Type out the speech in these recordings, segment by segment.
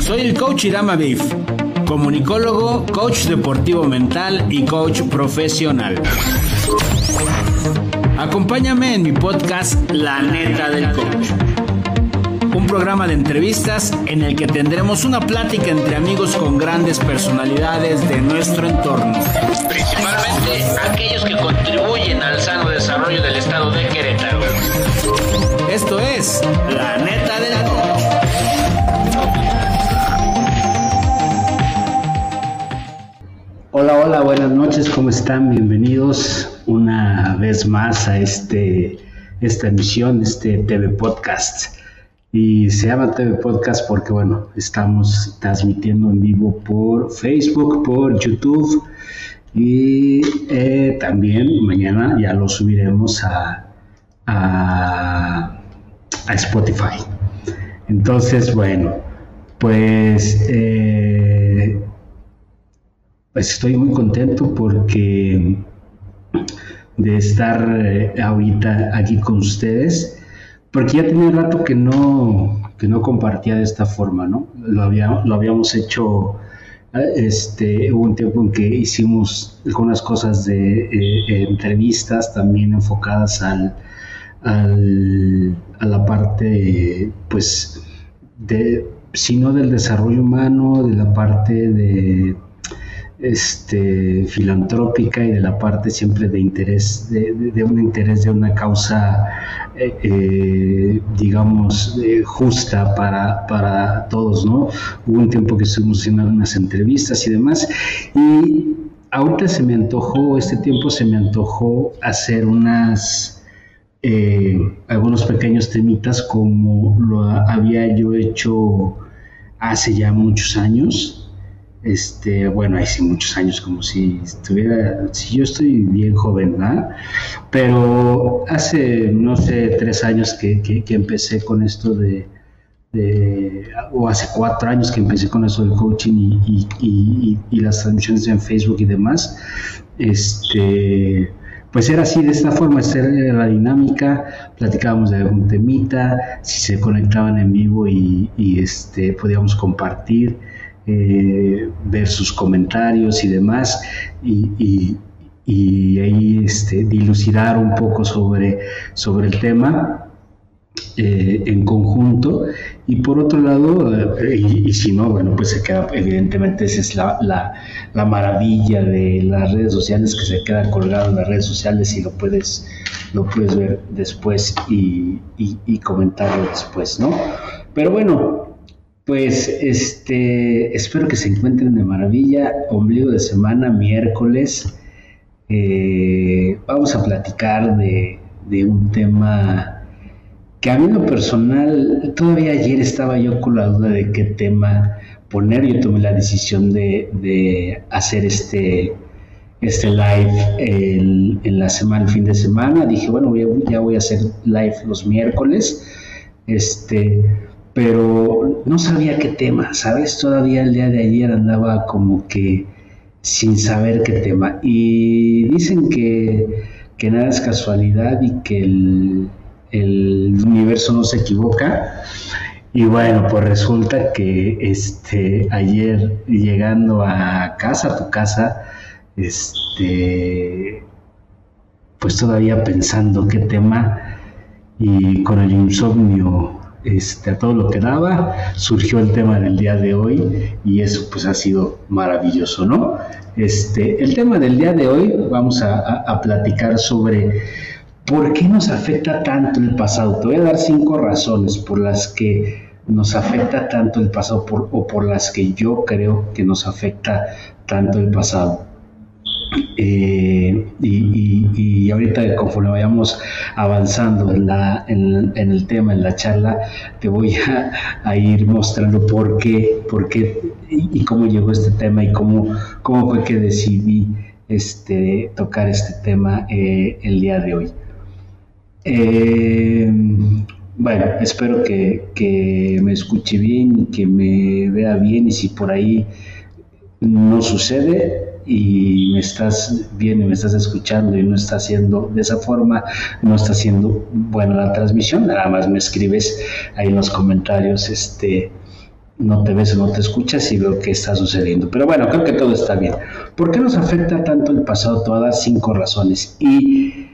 Soy el coach Irama Beef, comunicólogo, coach deportivo mental y coach profesional. Acompáñame en mi podcast La neta del coach. Un programa de entrevistas en el que tendremos una plática entre amigos con grandes personalidades de nuestro entorno. Principalmente aquellos que contribuyen al sano desarrollo del estado de Querétaro. Esto es La neta del coach. Hola, hola, buenas noches, ¿cómo están? Bienvenidos una vez más a este, esta emisión, este TV Podcast. Y se llama TV Podcast porque, bueno, estamos transmitiendo en vivo por Facebook, por YouTube y eh, también mañana ya lo subiremos a, a, a Spotify. Entonces, bueno, pues... Eh, pues estoy muy contento porque de estar eh, ahorita aquí con ustedes, porque ya tenía rato que no, que no compartía de esta forma, ¿no? Lo, había, lo habíamos hecho, eh, este, hubo un tiempo en que hicimos algunas cosas de eh, entrevistas también enfocadas al, al, a la parte, pues, de, sino del desarrollo humano, de la parte de este, filantrópica y de la parte siempre de interés, de, un interés de una causa, eh, eh, digamos, eh, justa para, para todos, ¿no? Hubo un tiempo que estuvimos haciendo unas entrevistas y demás, y ahorita se me antojó, este tiempo se me antojó hacer unas... algunos pequeños temitas como lo había yo hecho hace ya muchos años, este, bueno, hace muchos años, como si estuviera, si yo estoy bien joven, ¿verdad? Pero hace, no sé, tres años que, que, empecé con esto de, o hace cuatro años que empecé con eso del coaching y, y, y, las transmisiones en Facebook y demás, este, pues era así, de esta forma, esta era la dinámica, platicábamos de algún temita, si se conectaban en vivo y, este, podíamos compartir eh, ver sus comentarios y demás, y, ahí este, dilucidar un poco sobre, sobre el tema. Eh, en conjunto y por otro lado eh, y, si no bueno pues se queda evidentemente esa es la, la, maravilla de las redes sociales que se queda colgado en las redes sociales y lo puedes lo puedes ver después y, y comentarlo después no pero bueno pues este, espero que se encuentren de maravilla. Ombligo de semana, miércoles. Eh, vamos a platicar de, un tema que a mí lo personal, todavía ayer estaba yo con la duda de qué tema poner. Yo tomé la decisión de, hacer este, este live en la semana, el fin de semana. Dije, bueno, ya voy a hacer live los miércoles. Este, pero no sabía qué tema, ¿sabes? Todavía el día de ayer andaba como que sin saber qué tema. Y dicen que, nada es casualidad y que el, universo no se equivoca. Y bueno, pues resulta que este ayer llegando a casa, a tu casa, este pues todavía pensando qué tema y con el insomnio este, a todo lo que daba, surgió el tema del día de hoy y eso pues ha sido maravilloso, ¿no? Este, el tema del día de hoy vamos a, platicar sobre por qué nos afecta tanto el pasado. Te voy a dar cinco razones por las que nos afecta tanto el pasado o por las que yo creo que nos afecta tanto el pasado. Eh, y, ahorita conforme vayamos avanzando en, la, en, el tema, en la charla, te voy a, ir mostrando por qué, por qué y, cómo llegó este tema y cómo, cómo fue que decidí este, tocar este tema eh, el día de hoy. Eh, bueno, espero que, que me escuche bien y que me vea bien y si por ahí no sucede, y me estás viendo y me estás escuchando y no está haciendo de esa forma, no está haciendo buena la transmisión, nada más me escribes ahí en los comentarios este no te ves o no te escuchas y veo qué está sucediendo. Pero bueno, creo que todo está bien. ¿Por qué nos afecta tanto el pasado? Todas cinco razones. Y,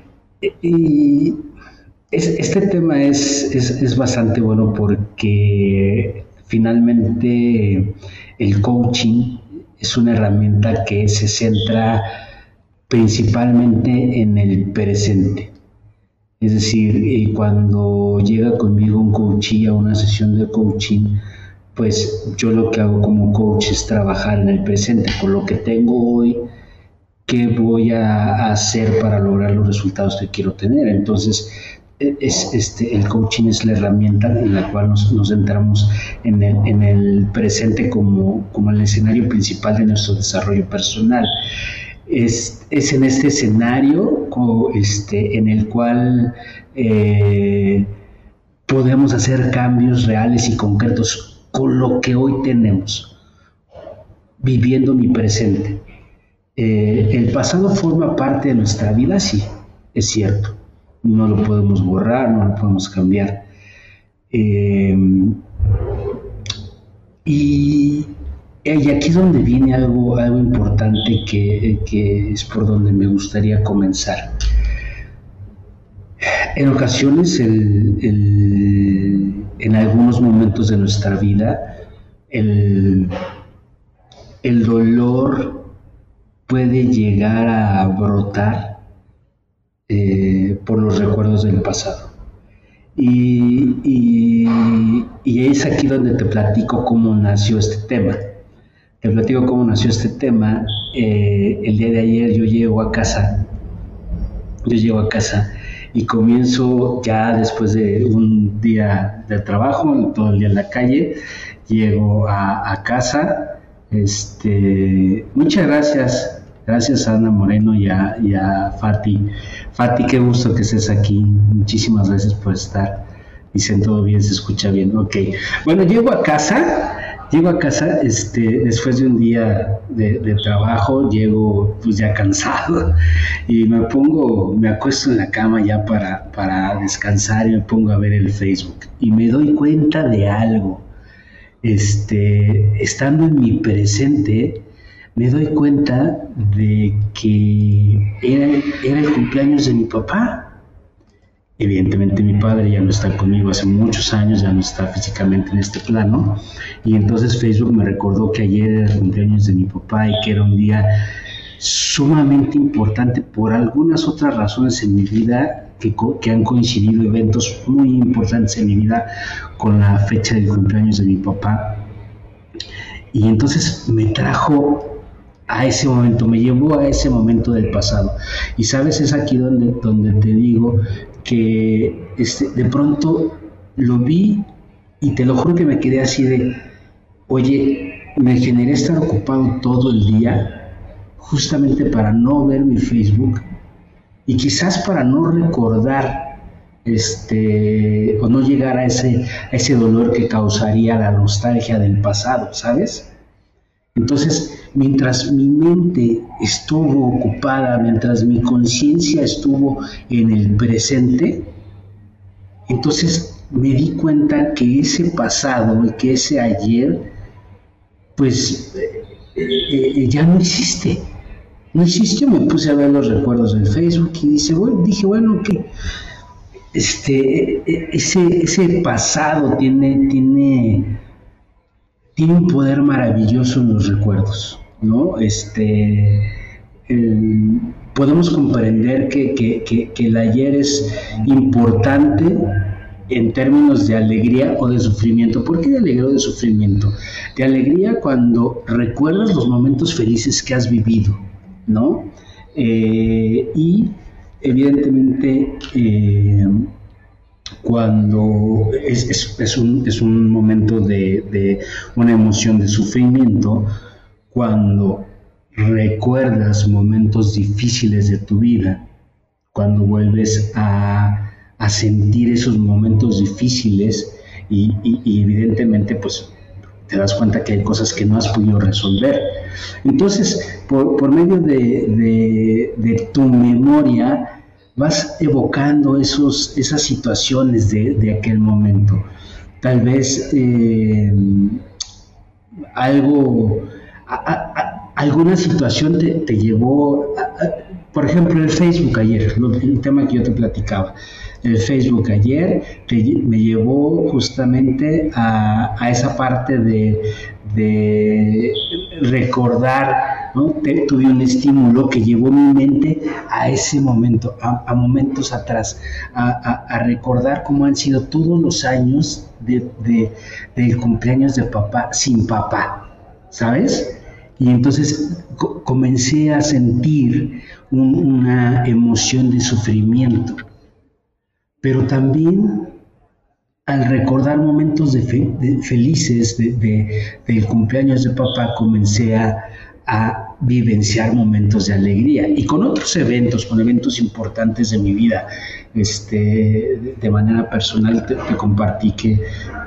este tema es, es, bastante bueno porque finalmente el coaching es una herramienta que se centra principalmente en el presente. Es decir, cuando llega conmigo un coaching a una sesión de coaching, pues yo lo que hago como coach es trabajar en el presente, con lo que tengo hoy, qué voy a hacer para lograr los resultados que quiero tener. Entonces, es, este, el coaching es la herramienta en la cual nos, nos centramos en el, en el presente como, como, el escenario principal de nuestro desarrollo personal. Es, es en este escenario este, en el cual eh, podemos hacer cambios reales y concretos con lo que hoy tenemos, viviendo mi presente. Eh, el pasado forma parte de nuestra vida, sí, es cierto. No lo podemos borrar, no lo podemos cambiar. Eh, y, aquí es donde viene algo, algo importante que, es por donde me gustaría comenzar. En ocasiones el en algunos momentos de nuestra vida el, dolor puede llegar a brotar eh, por los recuerdos del pasado. Y, es aquí donde te platico cómo nació este tema. Te platico cómo nació este tema. Eh, el día de ayer yo llego a casa, yo llego a casa y comienzo ya después de un día de trabajo, todo el día en la calle, llego a, casa. Este, muchas gracias, gracias a Ana Moreno y a, y a Fati. Fati, qué gusto que estés aquí. Muchísimas gracias por estar. Dicen todo bien, se escucha bien. Ok. Bueno, llego a casa Llego a casa este, después de un día de, trabajo, llego pues ya cansado y me pongo, me acuesto en la cama ya para, para descansar y me pongo a ver el Facebook y me doy cuenta de algo. Este, estando en mi presente, me doy cuenta de que era, el cumpleaños de mi papá. Evidentemente mi padre ya no está conmigo hace muchos años, ya no está físicamente en este plano. Y entonces Facebook me recordó que ayer era el cumpleaños de mi papá y que era un día sumamente importante por algunas otras razones en mi vida que, que han coincidido eventos muy importantes en mi vida con la fecha del cumpleaños de mi papá. Y entonces me trajo a ese momento, me llevó a ese momento del pasado. Y sabes, es aquí donde, donde te digo que este, de pronto lo vi y te lo juro que me quedé así de, oye, me generé estar ocupado todo el día justamente para no ver mi Facebook y quizás para no recordar este o no llegar a ese, a ese dolor que causaría la nostalgia del pasado, ¿sabes? Entonces, mientras mi mente estuvo ocupada, mientras mi conciencia estuvo en el presente, entonces me di cuenta que ese pasado, que ese ayer, pues eh, eh, ya no existe. No existe, me puse a ver los recuerdos en Facebook y dice, dije, bueno, que este, e, ese, ese pasado tiene, tiene tiene un poder maravilloso en los recuerdos, ¿no? Este, podemos comprender que, el ayer es importante en términos de alegría o de sufrimiento. ¿Por qué de alegría o de sufrimiento? De alegría cuando recuerdas los momentos felices que has vivido, ¿no? Eh, y evidentemente eh, cuando es, un, momento de, una emoción de sufrimiento, cuando recuerdas momentos difíciles de tu vida, cuando vuelves a, sentir esos momentos difíciles y, evidentemente pues te das cuenta que hay cosas que no has podido resolver. Entonces, por, medio de, de tu memoria, vas evocando esos, esas situaciones de, aquel momento. Tal vez eh, algo, alguna situación te, llevó, por ejemplo, el Facebook ayer, el tema que yo te platicaba el Facebook ayer me llevó justamente a, esa parte de, recordar, tuve un estímulo que llevó mi mente a ese momento, a, momentos atrás, a, recordar cómo han sido todos los años de, del cumpleaños de papá sin papá, ¿sabes? Y entonces comencé a sentir una emoción de sufrimiento pero también al recordar momentos felices del cumpleaños de papá, comencé a, vivenciar momentos de alegría y con otros eventos, con eventos importantes de mi vida. Este, de, manera personal te, compartí que,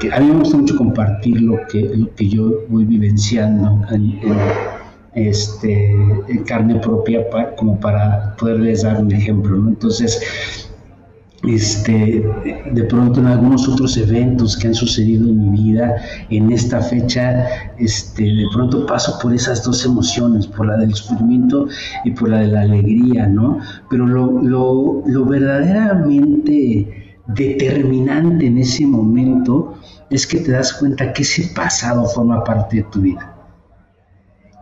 a mí me gusta mucho compartir lo que, lo que yo voy vivenciando en, este, en carne propia como para poderles dar un ejemplo. Entonces, este, de pronto en algunos otros eventos que han sucedido en mi vida, en esta fecha, este, de pronto paso por esas dos emociones, por la del sufrimiento y por la de la alegría, ¿no? Pero lo, lo, lo verdaderamente determinante en ese momento es que te das cuenta que ese pasado forma parte de tu vida.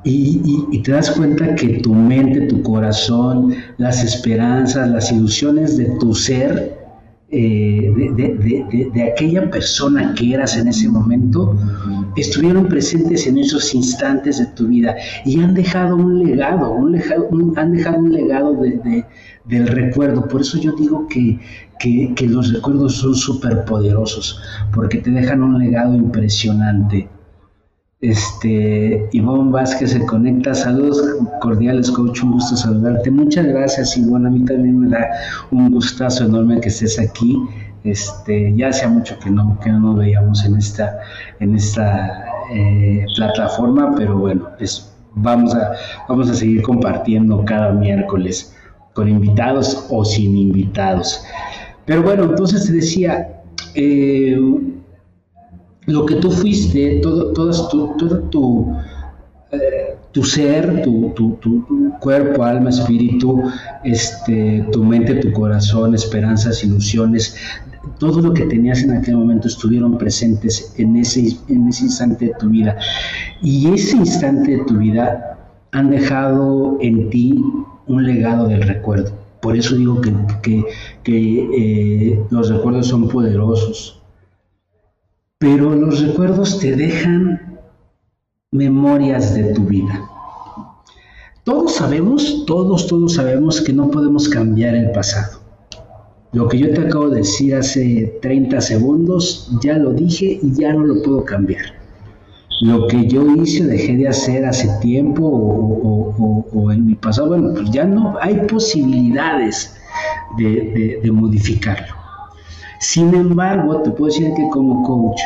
Y, te das cuenta que tu mente, tu corazón, las esperanzas, las ilusiones de tu ser, eh, de, aquella persona que eras en ese momento, estuvieron presentes en esos instantes de tu vida y han dejado un legado, un han dejado un legado del recuerdo. Por eso yo digo que, que los recuerdos son súper poderosos, porque te dejan un legado impresionante. Este, Ivonne Vázquez se conecta. Saludos cordiales, coach. Un gusto saludarte. Muchas gracias, Ivonne. A mí también me da un gustazo enorme que estés aquí. Este, ya hacía mucho que no, que no nos veíamos en esta, en esta eh, plataforma, pero bueno, pues vamos a, vamos a seguir compartiendo cada miércoles con invitados o sin invitados. Pero bueno, entonces te decía, eh, lo que tú fuiste, todo, todo, todo tu, eh, tu ser, tu, cuerpo, alma, espíritu, este, tu mente, tu corazón, esperanzas, ilusiones, todo lo que tenías en aquel momento estuvieron presentes en ese, en ese instante de tu vida. Y ese instante de tu vida han dejado en ti un legado del recuerdo. Por eso digo que, eh, los recuerdos son poderosos pero los recuerdos te dejan memorias de tu vida. Todos sabemos, todos, todos sabemos que no podemos cambiar el pasado. Lo que yo te acabo de decir hace 30 segundos, ya lo dije y ya no lo puedo cambiar. Lo que yo hice dejé de hacer hace tiempo o, en mi pasado, bueno, pues ya no hay posibilidades de modificarlo. Sin embargo, te puedo decir que como coach,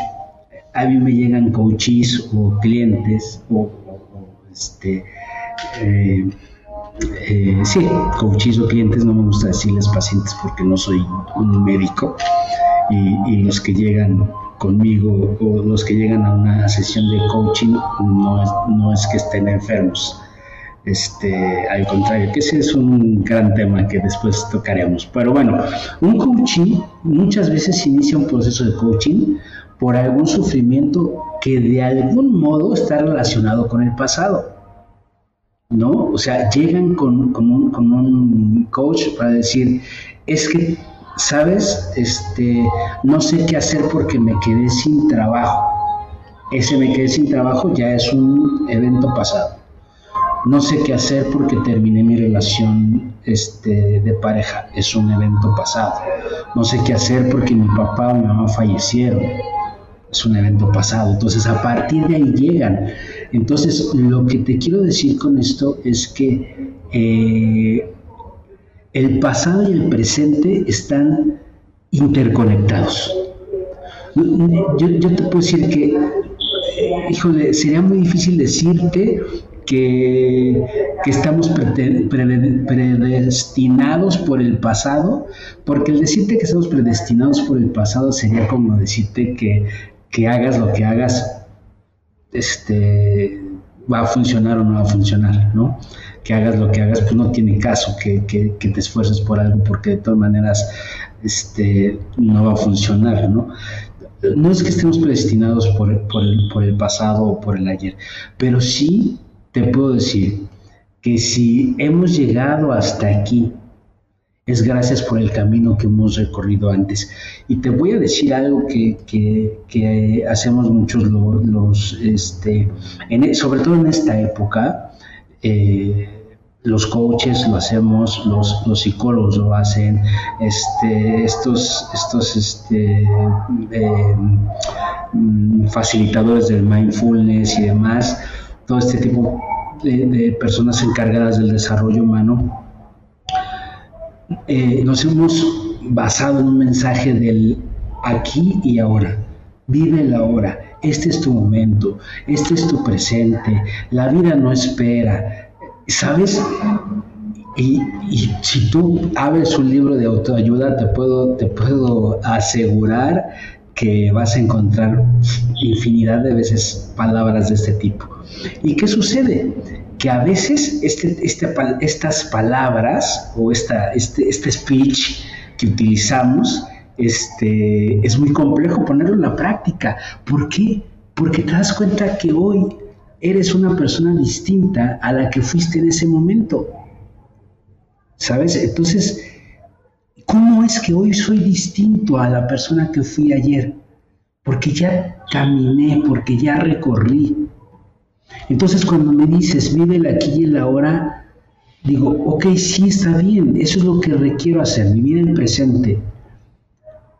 a mí me llegan coaches o clientes o, este, eh, eh, sí, coaches o clientes, no me gusta decirles pacientes porque no soy un médico. Y, y, los que llegan conmigo o los que llegan a una sesión de coaching no es, no es que estén enfermos, este, al contrario, que ese es un gran tema que después tocaremos. Pero bueno, un coaching muchas veces inicia un proceso de coaching por algún sufrimiento que de algún modo está relacionado con el pasado. ¿No? O sea, llegan con, un, con un coach para decir, es que, ¿sabes? Este, no sé qué hacer porque me quedé sin trabajo. Ese me quedé sin trabajo ya es un evento pasado no sé qué hacer porque terminé mi relación este, de pareja, es un evento pasado. No sé qué hacer porque mi papá o mi mamá fallecieron, es un evento pasado. Entonces a partir de ahí llegan. Entonces lo que te quiero decir con esto es que eh, el pasado y el presente están interconectados. Yo, yo te puedo decir que, híjole, sería muy difícil decirte que, estamos predestinados por el pasado, porque el decirte que estamos predestinados por el pasado sería como decirte que, hagas lo que hagas, este, va a funcionar o no va a funcionar, ¿no? Que hagas lo que hagas, pues no tiene caso que, te esfuerces por algo porque de todas maneras este, no va a funcionar, ¿no? No es que estemos predestinados por, por el pasado o por el ayer, pero sí te puedo decir que si hemos llegado hasta aquí es gracias por el camino que hemos recorrido antes. Y te voy a decir algo que, hacemos muchos los, este, e, sobre todo en esta época, eh, los coaches lo hacemos, los, psicólogos lo hacen, este, estos, estos este, em, facilitadores del mindfulness y demás, todo este tipo de personas encargadas del desarrollo humano eh, nos hemos basado en un mensaje del aquí y ahora. Vive el ahora. Este es tu momento. Este es tu presente. La vida no espera. ¿Sabes? Y, si tú abres un libro de autoayuda, te puedo, te puedo asegurar que vas a encontrar infinidad de veces palabras de este tipo. ¿Y qué sucede? que a veces este, este estas palabras o esta, este, este speech que utilizamos este, es muy complejo ponerlo en la práctica. ¿Por qué? Porque te das cuenta que hoy eres una persona distinta a la que fuiste en ese momento. ¿Sabes? Entonces, ¿cómo es que hoy soy distinto a la persona que fui ayer? Porque ya caminé, porque ya recorrí, entonces cuando me dices, vive el aquí y el ahora, digo, ok, sí está bien, eso es lo que requiero hacer, vivir el presente.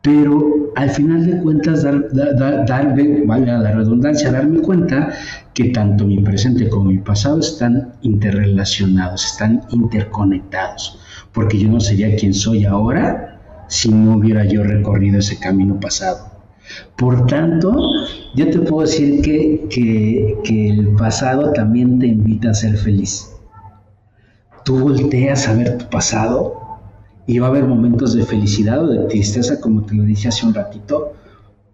Pero al final de cuentas, dar, darme, valga la redundancia, darme cuenta que tanto mi presente como mi pasado están interrelacionados, están interconectados, porque yo no sería quien soy ahora si no hubiera yo recorrido ese camino pasado. Por tanto, yo te puedo decir que, el pasado también te invita a ser feliz. Tú volteas a ver tu pasado y va a haber momentos de felicidad o de tristeza, como te lo dije hace un ratito,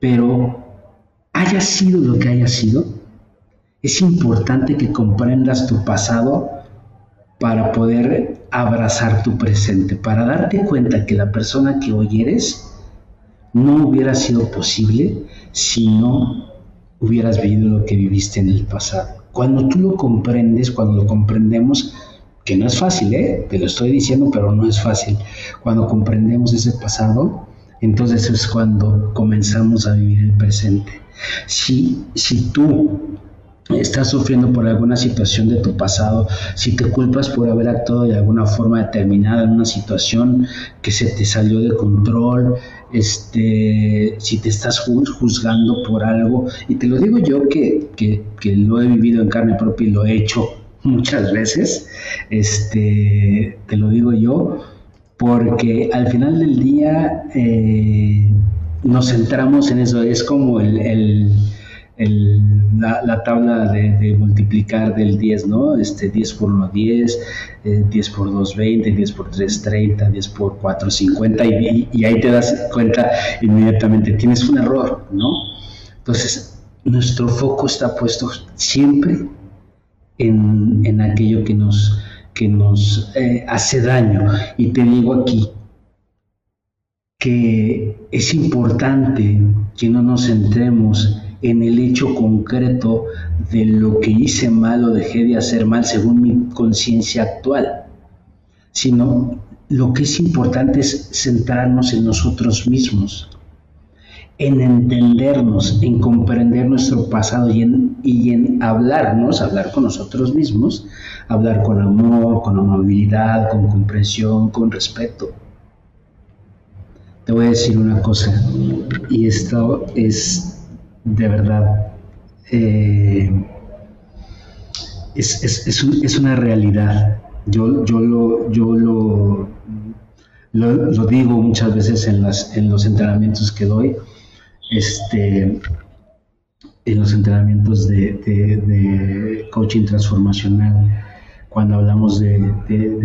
pero haya sido lo que haya sido, es importante que comprendas tu pasado para poder abrazar tu presente, para darte cuenta que la persona que hoy eres no hubiera sido posible si no hubieras vivido lo que viviste en el pasado. Cuando tú lo comprendes, cuando lo comprendemos, que no es fácil, ¿eh? te lo estoy diciendo, pero no es fácil. Cuando comprendemos ese pasado, entonces es cuando comenzamos a vivir el presente. Si, si tú estás sufriendo por alguna situación de tu pasado, si te culpas por haber actuado de alguna forma determinada en una situación que se te salió de control, este, si te estás juzgando por algo, y te lo digo yo que, que, lo he vivido en carne propia y lo he hecho muchas veces, este, te lo digo yo, porque al final del día eh, nos centramos en eso, es como el la, tabla de, multiplicar del 10, ¿no? Este 10 por 1, 10, 10 por 2, 20, 10 por 3, 30, 10 por 4, 50, y, y, ahí te das cuenta inmediatamente, tienes un error, ¿no? Entonces, nuestro foco está puesto siempre en, en aquello que nos, que nos eh, hace daño. Y te digo aquí que es importante que no nos centremos en el hecho concreto de lo que hice mal o dejé de hacer mal según mi conciencia actual, sino lo que es importante es centrarnos en nosotros mismos, en entendernos, en comprender nuestro pasado y en, y en hablarnos, hablar con nosotros mismos, hablar con amor, con amabilidad, con comprensión, con respeto. Te voy a decir una cosa, y esto es de verdad eh, es, una realidad. Yo, yo, lo, yo lo, lo, digo muchas veces en, las, en los entrenamientos que doy, este, en los entrenamientos de, coaching transformacional, cuando hablamos de,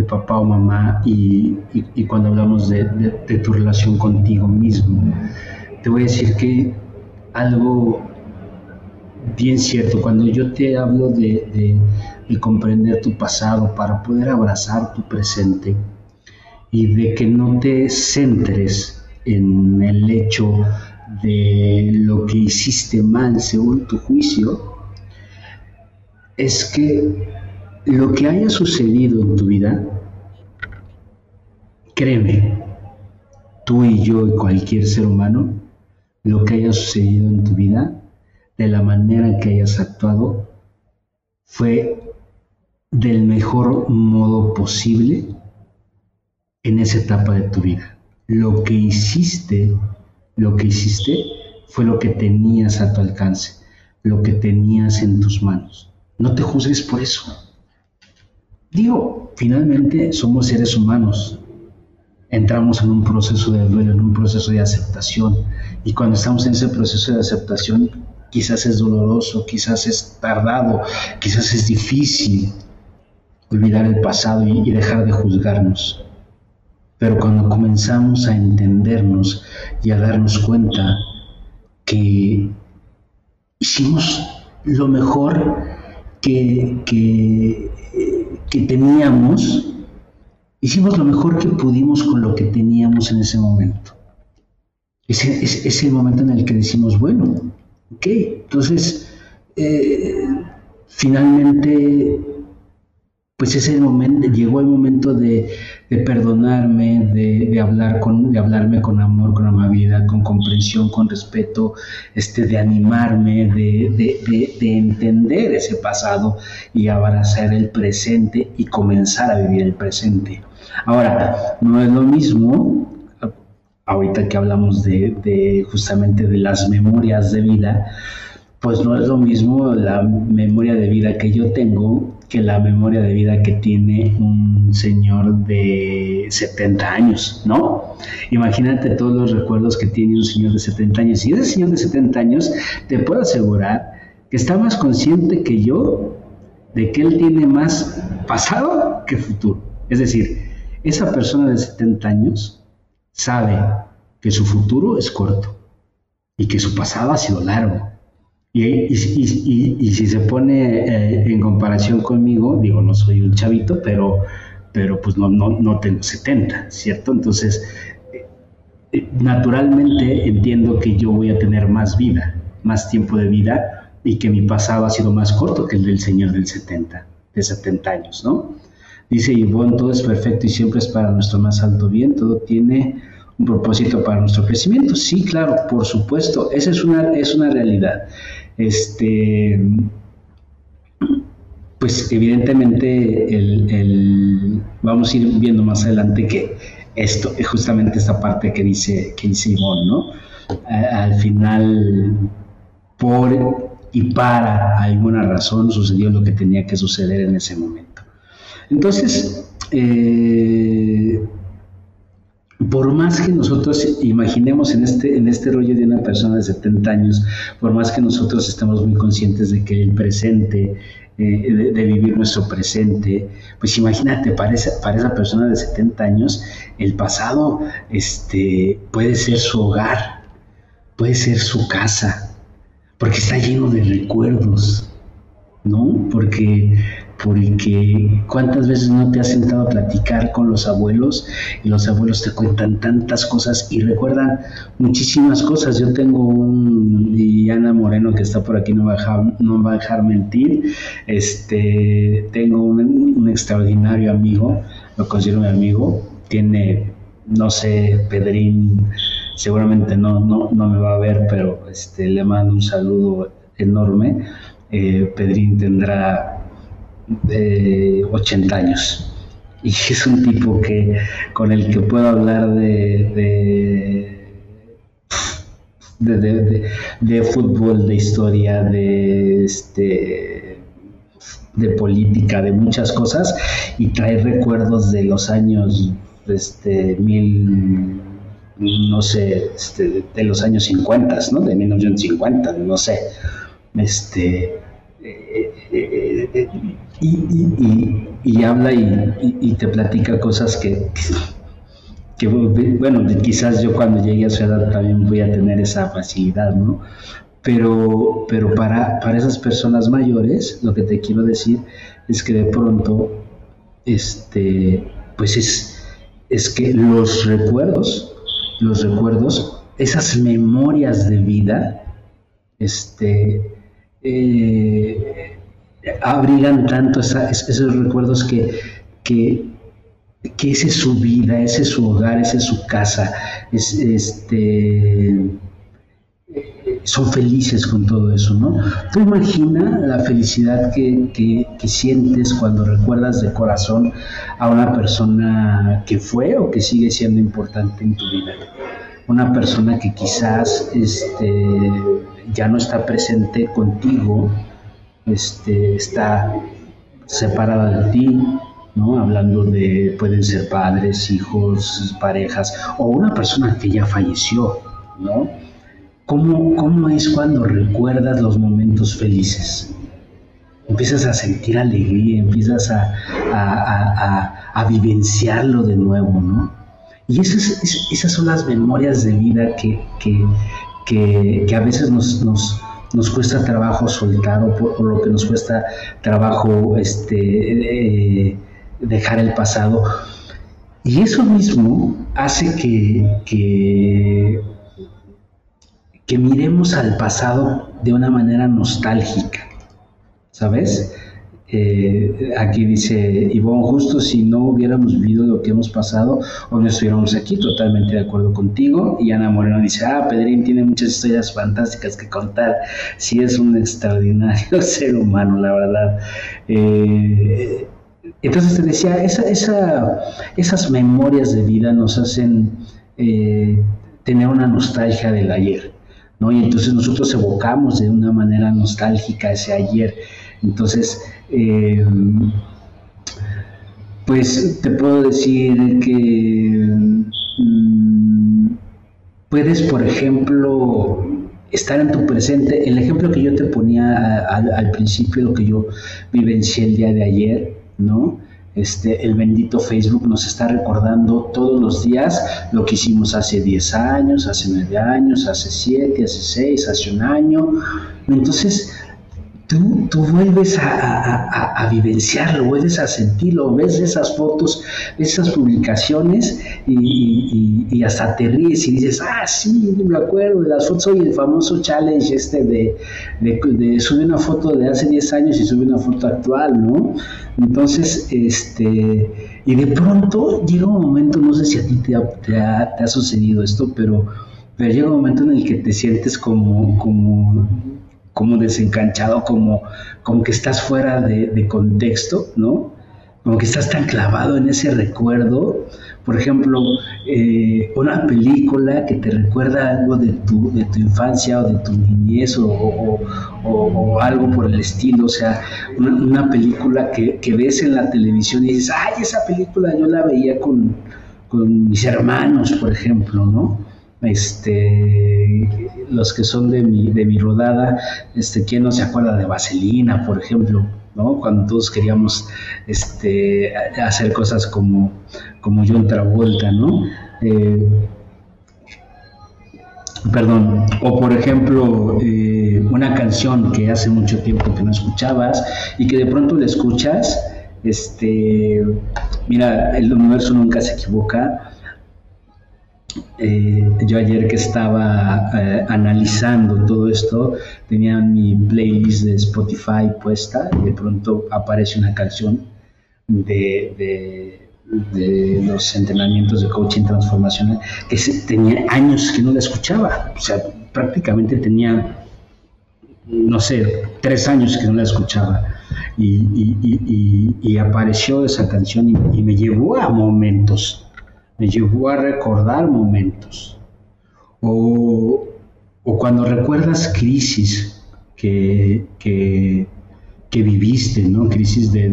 papá o mamá y, y cuando hablamos de tu relación contigo mismo. Te voy a decir que algo bien cierto. Cuando yo te hablo de, de comprender tu pasado para poder abrazar tu presente y de que no te centres en el hecho de lo que hiciste mal según tu juicio, es que lo que haya sucedido en tu vida, créeme, tú y yo y cualquier ser humano, lo que haya sucedido en tu vida, de la manera que hayas actuado, fue del mejor modo posible en esa etapa de tu vida. Lo que hiciste, lo que hiciste fue lo que tenías a tu alcance, lo que tenías en tus manos. No te juzgues por eso. Digo, finalmente somos seres humanos. Entramos en un proceso de duelo, en un proceso de aceptación. Y cuando estamos en ese proceso de aceptación, quizás es doloroso, quizás es tardado, quizás es difícil olvidar el pasado y, dejar de juzgarnos. Pero cuando comenzamos a entendernos y a darnos cuenta que hicimos lo mejor que, que, teníamos, hicimos lo mejor que pudimos con lo que teníamos en ese momento. Ese es, el momento en el que decimos, bueno, ok, entonces eh, finalmente pues ese momento, llegó el momento de, perdonarme, de, hablar con, de hablarme con amor, con amabilidad, con comprensión, con respeto, este, de animarme, de, entender ese pasado y abrazar el presente y comenzar a vivir el presente. Ahora, no es lo mismo, ahorita que hablamos de justamente de las memorias de vida, pues no es lo mismo la memoria de vida que yo tengo que la memoria de vida que tiene un señor de 70 años, ¿no? Imagínate todos los recuerdos que tiene un señor de 70 años. Y ese señor de 70 años, te puedo asegurar que está más consciente que yo de que él tiene más pasado que futuro. Es decir, esa persona de 70 años sabe que su futuro es corto y que su pasado ha sido largo y, si se pone eh, en comparación conmigo, digo, no soy un chavito, pero, pero pues no, no, no tengo 70, ¿cierto? Entonces, eh, naturalmente entiendo que yo voy a tener más vida, más tiempo de vida y que mi pasado ha sido más corto que el del señor del 70, de 70 años, ¿no? Dice Ivonne, todo es perfecto y siempre es para nuestro más alto bien, todo tiene un propósito para nuestro crecimiento. Sí, claro, por supuesto, esa es una, es una realidad. Este, pues evidentemente el, vamos a ir viendo más adelante que esto es justamente esta parte que dice, que dice Ivonne, ¿no? al final, por y para alguna razón sucedió lo que tenía que suceder en ese momento. Entonces, eh, por más que nosotros imaginemos en este, en este rollo de una persona de 70 años, por más que nosotros estemos muy conscientes de que el presente, eh, de, vivir nuestro presente, pues imagínate, para esa, para esa persona de 70 años, el pasado este, puede ser su hogar, puede ser su casa, porque está lleno de recuerdos, ¿no? Porque porque cuántas veces no te has sentado a platicar con los abuelos y los abuelos te cuentan tantas cosas y recuerdan muchísimas cosas. Yo tengo un, y Ana Moreno que está por aquí no va a dejar, no va a dejar mentir, este, tengo un, extraordinario amigo, lo considero mi amigo, tiene, no sé, Pedrín, seguramente no, no, no me va a ver, pero este, le mando un saludo enorme. Eh, Pedrín tendrá de 80 años. Y es un tipo que con el que puedo hablar de, de, de, fútbol, de historia, de, este, de política, de muchas cosas, y trae recuerdos de los años este, mil, no sé, este, de los años 50, ¿no? De 1950, no sé. Este, eh, y, habla y, te platica cosas que, bueno, quizás yo cuando llegue a su edad también voy a tener esa facilidad, ¿no? Pero, pero para, para esas personas mayores, lo que te quiero decir es que de pronto, este, pues es, es que los recuerdos, los recuerdos, esas memorias de vida, este, eh, abrigan tanto esos recuerdos que, que, que ese es su vida, ese es su hogar, ese es su casa, es, este, son felices con todo eso, ¿no? Tú imagina la felicidad que, sientes cuando recuerdas de corazón a una persona que fue o que sigue siendo importante en tu vida. Una persona que quizás este, ya no está presente contigo, este, está separada de ti, ¿no? Hablando de, pueden ser padres, hijos, parejas, o una persona que ya falleció, ¿no? ¿Cómo, ¿Cómo es cuando recuerdas los momentos felices? Empiezas a sentir alegría, empiezas a, a, vivenciarlo de nuevo, ¿no? Y esas, esas son las memorias de vida que, que, a veces nos, nos, cuesta trabajo soltar o, lo que nos cuesta trabajo este, eh, dejar el pasado. Y eso mismo hace que, que, miremos al pasado de una manera nostálgica, ¿sabes? Eh, aquí dice Ivonne, justo si no hubiéramos vivido lo que hemos pasado o no estuviéramos aquí, totalmente de acuerdo contigo. Y Ana Moreno dice, ah, Pedrín tiene muchas historias fantásticas que contar, sí es un extraordinario ser humano, la verdad. Eh, entonces te decía, esa, esas memorias de vida nos hacen eh, tener una nostalgia del ayer, ¿no? Y entonces nosotros evocamos de una manera nostálgica ese ayer. Entonces, eh, pues te puedo decir que mm, puedes, por ejemplo, estar en tu presente. El ejemplo que yo te ponía al, principio, lo que yo vivencié el día de ayer, ¿no? Este, el bendito Facebook nos está recordando todos los días lo que hicimos hace 10 años, hace 9 años, hace 7, hace 6, hace un año. Entonces, tú, vuelves a, vivenciarlo, vuelves a sentirlo, ves esas fotos, esas publicaciones y, hasta te ríes y dices, ah, sí, me acuerdo de las fotos, y el famoso challenge este de, de, una foto de hace 10 años y subir una foto actual, ¿no? Entonces, este, y de pronto llega un momento, no sé si a ti te ha, sucedido esto, pero, pero llega un momento en el que te sientes como como desencanchado, como, como que estás fuera de, contexto, ¿no? Como que estás tan clavado en ese recuerdo. Por ejemplo, eh, una película que te recuerda algo de tu, de tu infancia o de tu niñez o, algo por el estilo. O sea, una, película que, ves en la televisión y dices, ay, esa película yo la veía con, con mis hermanos, por ejemplo, ¿no? Este, los que son de mi, de mi rodada, este, ¿quién no se acuerda de Vaselina, por ejemplo? ¿no? Cuando todos queríamos este, hacer cosas como, como John Travolta, ¿no? Eh, perdón, o por ejemplo, eh, una canción que hace mucho tiempo que no escuchabas y que de pronto la escuchas, este, mira, el universo nunca se equivoca, eh, yo ayer que estaba eh, analizando todo esto, tenía mi playlist de Spotify puesta y de pronto aparece una canción de, los entrenamientos de coaching transformacional que tenía años que no la escuchaba, o sea, prácticamente tenía, no sé, tres años que no la escuchaba. Y, apareció esa canción y me llevó a momentos me llevó a recordar momentos. O, cuando recuerdas crisis que, que, viviste, ¿no? Crisis de,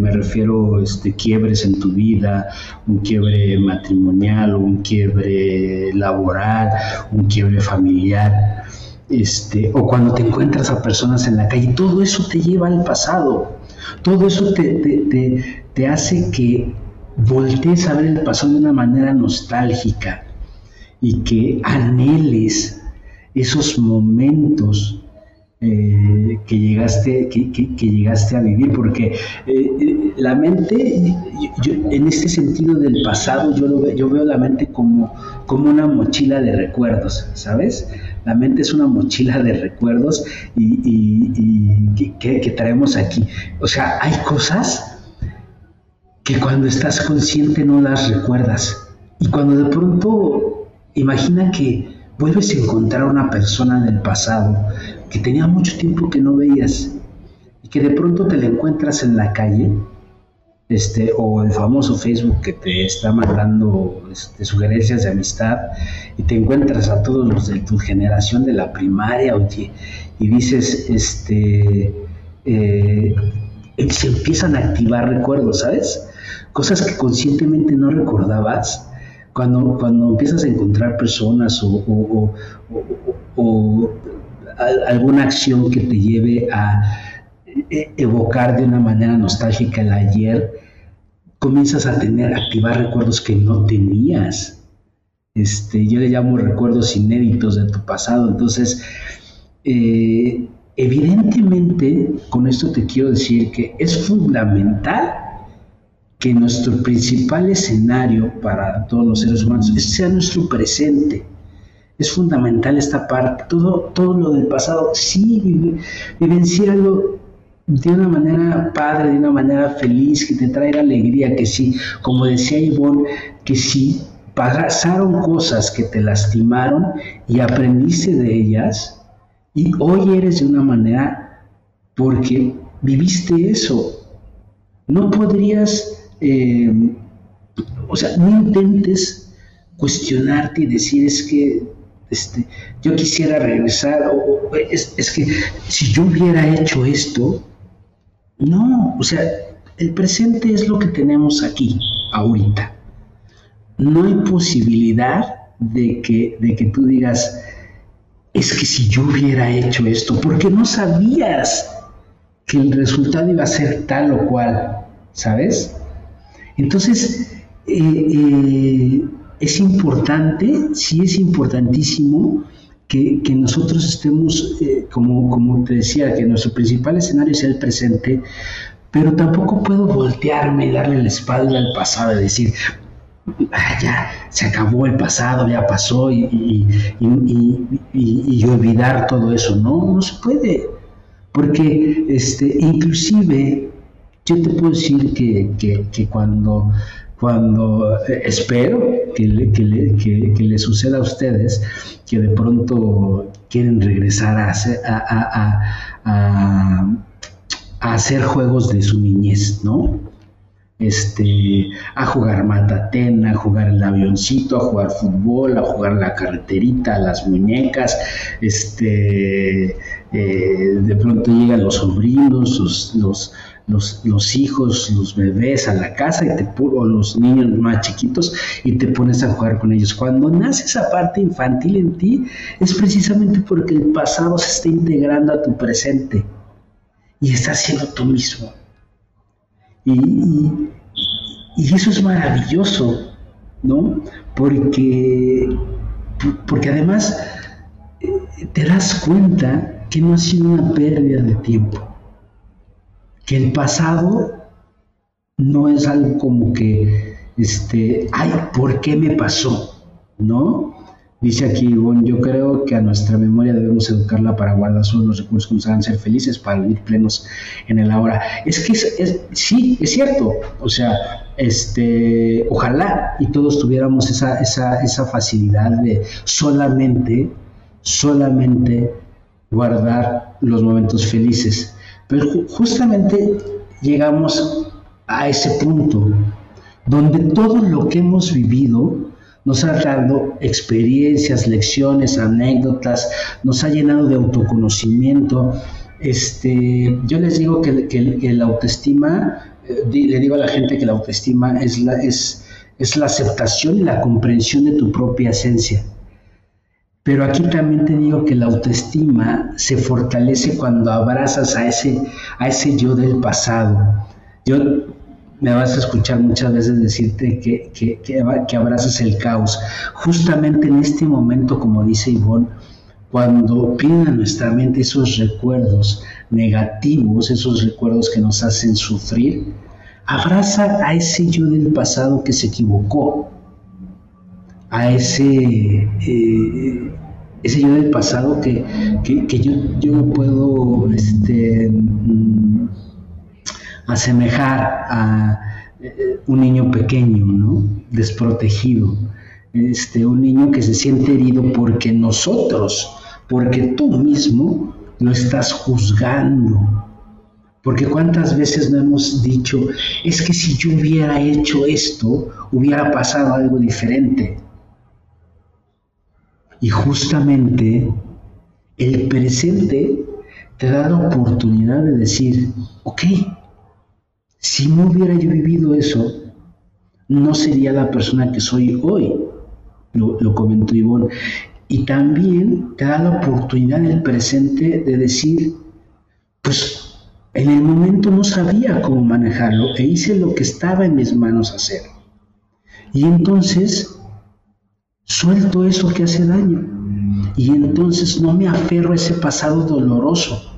me refiero, este, quiebres en tu vida, un quiebre matrimonial, un quiebre laboral, un quiebre familiar. Este, o cuando te encuentras a personas en la calle, todo eso te lleva al pasado, todo eso te, te hace que voltees a ver el pasado de una manera nostálgica y que anheles esos momentos eh, que, llegaste, que, llegaste a vivir, porque eh, eh, la mente, en este sentido del pasado, yo, lo, yo veo la mente como, como una mochila de recuerdos, ¿sabes? La mente es una mochila de recuerdos y, que, traemos aquí. O sea, hay cosas que cuando estás consciente no las recuerdas. Y cuando de pronto, imagina que vuelves a encontrar a una persona del pasado que tenía mucho tiempo que no veías y que de pronto te la encuentras en la calle, este, o el famoso Facebook que te está mandando este, sugerencias de amistad y te encuentras a todos los de tu generación de la primaria y dices, este, eh, se empiezan a activar recuerdos, ¿sabes? Cosas que conscientemente no recordabas. Cuando, cuando empiezas a encontrar personas o, o alguna acción que te lleve a e, evocar de una manera nostálgica el ayer, comienzas a tener, activar recuerdos que no tenías. Este, yo le llamo recuerdos inéditos de tu pasado. Entonces, eh, evidentemente, con esto te quiero decir que es fundamental que nuestro principal escenario para todos los seres humanos sea nuestro presente es fundamental esta parte. Todo, todo lo del pasado, sí, vivenciarlo de una manera padre, de una manera feliz, que te traiga alegría, que sí, como decía Ivonne, que sí pasaron cosas que te lastimaron y aprendiste de ellas, y hoy eres de una manera porque viviste eso. No podrías, eh, o sea, no intentes cuestionarte y decir es que este, yo quisiera regresar, o, es, que si yo hubiera hecho esto, no, o sea, el presente es lo que tenemos aquí, ahorita. No hay posibilidad de que, de que tú digas, es que si yo hubiera hecho esto, porque no sabías que el resultado iba a ser tal o cual, ¿sabes? Entonces, eh, eh, es importante, sí es importantísimo que, nosotros estemos, eh, como, te decía, que nuestro principal escenario sea el presente, pero tampoco puedo voltearme y darle la espalda al pasado y decir, ah, ya se acabó el pasado, ya pasó y, y, olvidar todo eso. No, no se puede, porque este, inclusive yo te puedo decir que, que cuando cuando eh, espero que le, que, que, le, suceda a ustedes que de pronto quieren regresar a hacer, a, a, a, hacer juegos de su niñez, ¿no? Este, a jugar matatena, a jugar el avioncito, a jugar fútbol, a jugar la carreterita, a las muñecas, este, eh, de pronto llegan los sobrinos, los los, hijos, los bebés a la casa y te, o los niños más chiquitos y te pones a jugar con ellos. Cuando nace esa parte infantil en ti es precisamente porque el pasado se está integrando a tu presente y está siendo tú mismo. Y, eso es maravilloso, ¿no? Porque, porque además eh, te das cuenta que no ha sido una pérdida de tiempo que el pasado no es algo como que, este, ay, ¿por qué me pasó? ¿No? Dice aquí Ivonne, yo creo que a nuestra memoria debemos educarla para guardar solo los recursos que nos hagan ser felices, para vivir plenos en el ahora. Es que es, sí, es cierto. O sea, este, ojalá y todos tuviéramos esa, esa, esa facilidad de solamente, solamente guardar los momentos felices. Pero justamente llegamos a ese punto donde todo lo que hemos vivido nos ha dado experiencias, lecciones, anécdotas, nos ha llenado de autoconocimiento. Este, yo les digo que, la autoestima, eh, le digo a la gente que la autoestima es la, es, es la aceptación y la comprensión de tu propia esencia. Pero aquí también te digo que la autoestima se fortalece cuando abrazas a ese, a ese yo del pasado. Yo me vas a escuchar muchas veces decirte que, que, abrazas el caos. Justamente en este momento, como dice Ivonne, cuando vienen a nuestra mente esos recuerdos negativos, esos recuerdos que nos hacen sufrir, abraza a ese yo del pasado que se equivocó, a ese, eh, ese yo del pasado que, yo, yo, no puedo este, mm, asemejar a eh, un niño pequeño, ¿no? desprotegido, este, un niño que se siente herido porque nosotros, porque tú mismo lo estás juzgando. Porque cuántas veces no hemos dicho, es que si yo hubiera hecho esto, hubiera pasado algo diferente. Y justamente el presente te da la oportunidad de decir, ok, si no hubiera yo vivido eso, no sería la persona que soy hoy, lo, comentó Ivonne. Y también te da la oportunidad en el presente de decir, pues en el momento no sabía cómo manejarlo e hice lo que estaba en mis manos hacer. Y entonces suelto eso que hace daño. Y entonces no me aferro a ese pasado doloroso.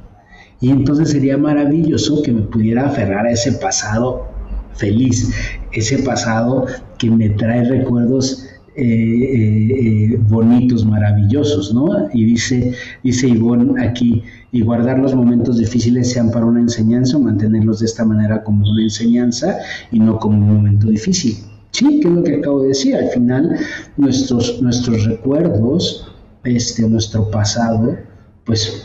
Y entonces sería maravilloso que me pudiera aferrar a ese pasado feliz, ese pasado que me trae recuerdos eh, eh, eh, bonitos, maravillosos, ¿no? Y dice, dice Ivonne aquí, y guardar los momentos difíciles sean para una enseñanza o mantenerlos de esta manera como una enseñanza y no como un momento difícil. Sí, que es lo que acabo de decir, al final nuestros, nuestros recuerdos, este, nuestro pasado, pues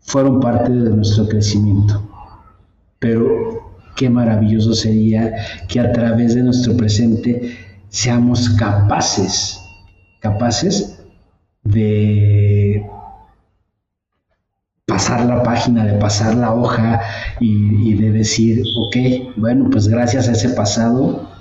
fueron parte de nuestro crecimiento. Pero qué maravilloso sería que a través de nuestro presente seamos capaces, capaces de pasar la página, de pasar la hoja y, de decir, ok, bueno, pues gracias a ese pasado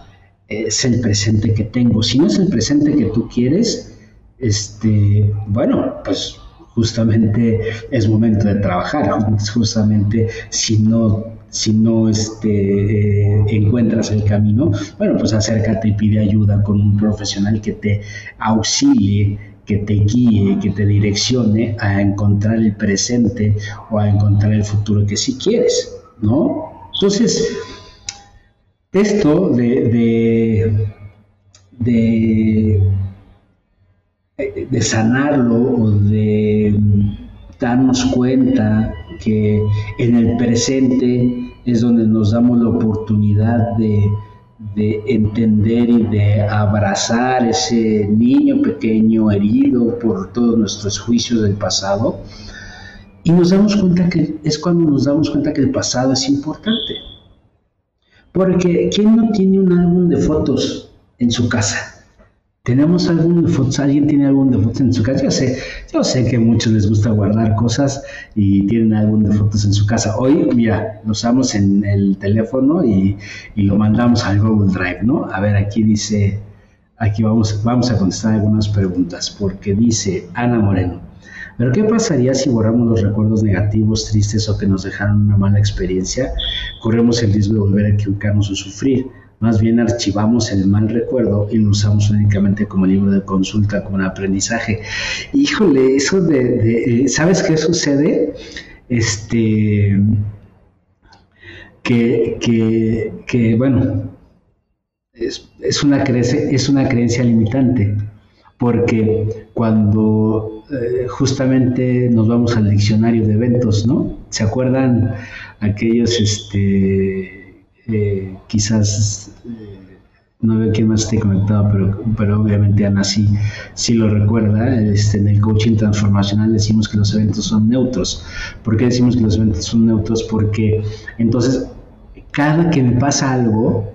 es el presente que tengo. Si no es el presente que tú quieres, este, bueno, pues justamente es momento de trabajar, justamente si no si no este, eh, encuentras el camino, bueno, pues acércate y pide ayuda con un profesional que te auxilie, que te guíe, que te direccione a encontrar el presente o a encontrar el futuro que sí quieres, ¿no? Entonces, esto de, de, de sanarlo o de darnos cuenta que en el presente es donde nos damos la oportunidad de, entender y de abrazar ese niño pequeño herido por todos nuestros juicios del pasado. Y nos damos cuenta que es cuando nos damos cuenta que el pasado es importante. Porque ¿quién no tiene un álbum de fotos en su casa? ¿Tenemos algún de fotos? ¿Alguien tiene algún de fotos en su casa? Yo sé, yo sé que a muchos les gusta guardar cosas y tienen algún de fotos en su casa. Hoy, mira, lo usamos en el teléfono y, lo mandamos al Google Drive, ¿no? A ver, aquí dice, aquí vamos, vamos a contestar algunas preguntas, porque dice Ana Moreno. Pero ¿qué pasaría si borramos los recuerdos negativos, tristes o que nos dejaron una mala experiencia? Corremos el riesgo de volver a equivocarnos o sufrir más bien archivamos el mal recuerdo y lo usamos únicamente como libro de consulta, como aprendizaje. Híjole, eso de, eh, ¿sabes qué sucede? Este, que, que, bueno, es, una creencia, es una creencia limitante, porque cuando eh, justamente nos vamos al diccionario de eventos, ¿no? ¿Se acuerdan aquellos, este, eh, quizás eh, no veo quién más esté conectado, pero, pero obviamente Ana sí, sí lo recuerda. Este, en el coaching transformacional decimos que los eventos son neutros. ¿Por qué decimos que los eventos son neutros? Porque entonces cada que me pasa algo,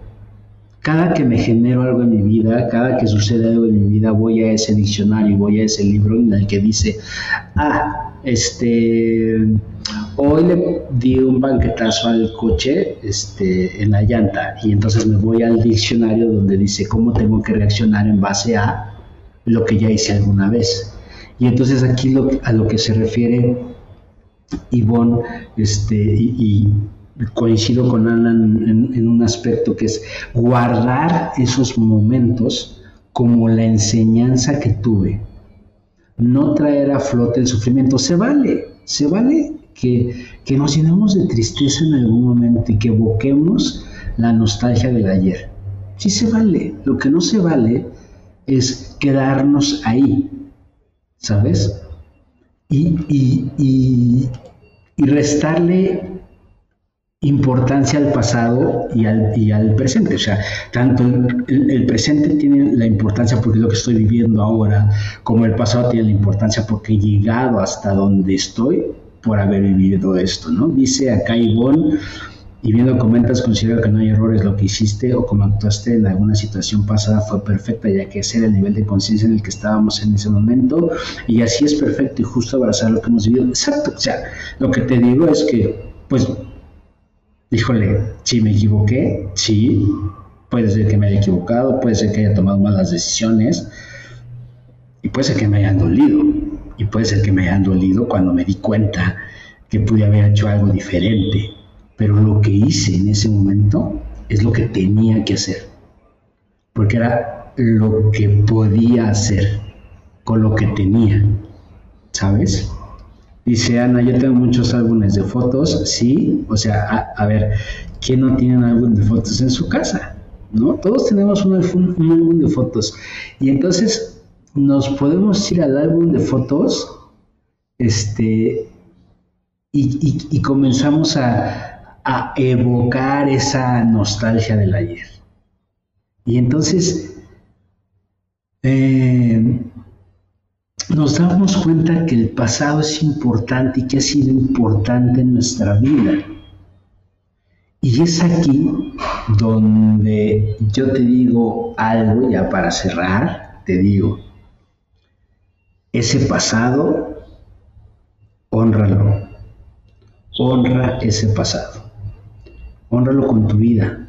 cada que me genero algo en mi vida, cada que sucede algo en mi vida, voy a ese diccionario, voy a ese libro en el que dice, ah, este Hoy le di un banquetazo al coche este, en la llanta y entonces me voy al diccionario donde dice cómo tengo que reaccionar en base a lo que ya hice alguna vez. Y entonces aquí a lo que se refiere Ivonne, este, y, coincido con Ana en, un aspecto que es guardar esos momentos como la enseñanza que tuve no traer a flote el sufrimiento. Se vale, se vale que, que nos llenemos de tristeza en algún momento y que evoquemos la nostalgia del ayer. Sí se vale. Lo que no se vale es quedarnos ahí, ¿sabes? Y, y, y, restarle importancia al pasado y al, y al, presente. O sea, tanto el, presente tiene la importancia porque es lo que estoy viviendo ahora, como el pasado tiene la importancia porque he llegado hasta donde estoy por haber vivido esto, ¿no? Dice acá Ivonne, y viendo comentas considero que no hay errores, lo que hiciste o como actuaste en alguna situación pasada fue perfecta, ya que ese era el nivel de conciencia en el que estábamos en ese momento, y así es perfecto y justo abrazar lo que hemos vivido. Exacto, o sea, lo que te digo es que, pues, híjole, si me equivoqué, sí, puede ser que me haya equivocado, puede ser que haya tomado malas decisiones, y puede ser que me hayan dolido, y puede ser que me hayan dolido cuando me di cuenta que pude haber hecho algo diferente pero lo que hice en ese momento es lo que tenía que hacer, porque era lo que podía hacer con lo que tenía, ¿sabes? Dice Ana, yo tengo muchos álbumes de fotos, sí, o sea, a, ver, ¿quién no tiene un álbum de fotos en su casa? ¿No? Todos tenemos un, álbum de fotos. Y entonces nos podemos ir al álbum de fotos este, y comenzamos a, a evocar esa nostalgia del ayer. Y entonces eh, nos damos cuenta que el pasado es importante y que ha sido importante en nuestra vida. Y es aquí donde yo te digo algo, ya para cerrar, te digo, ese pasado, honralo, honra ese pasado honralo con tu vida.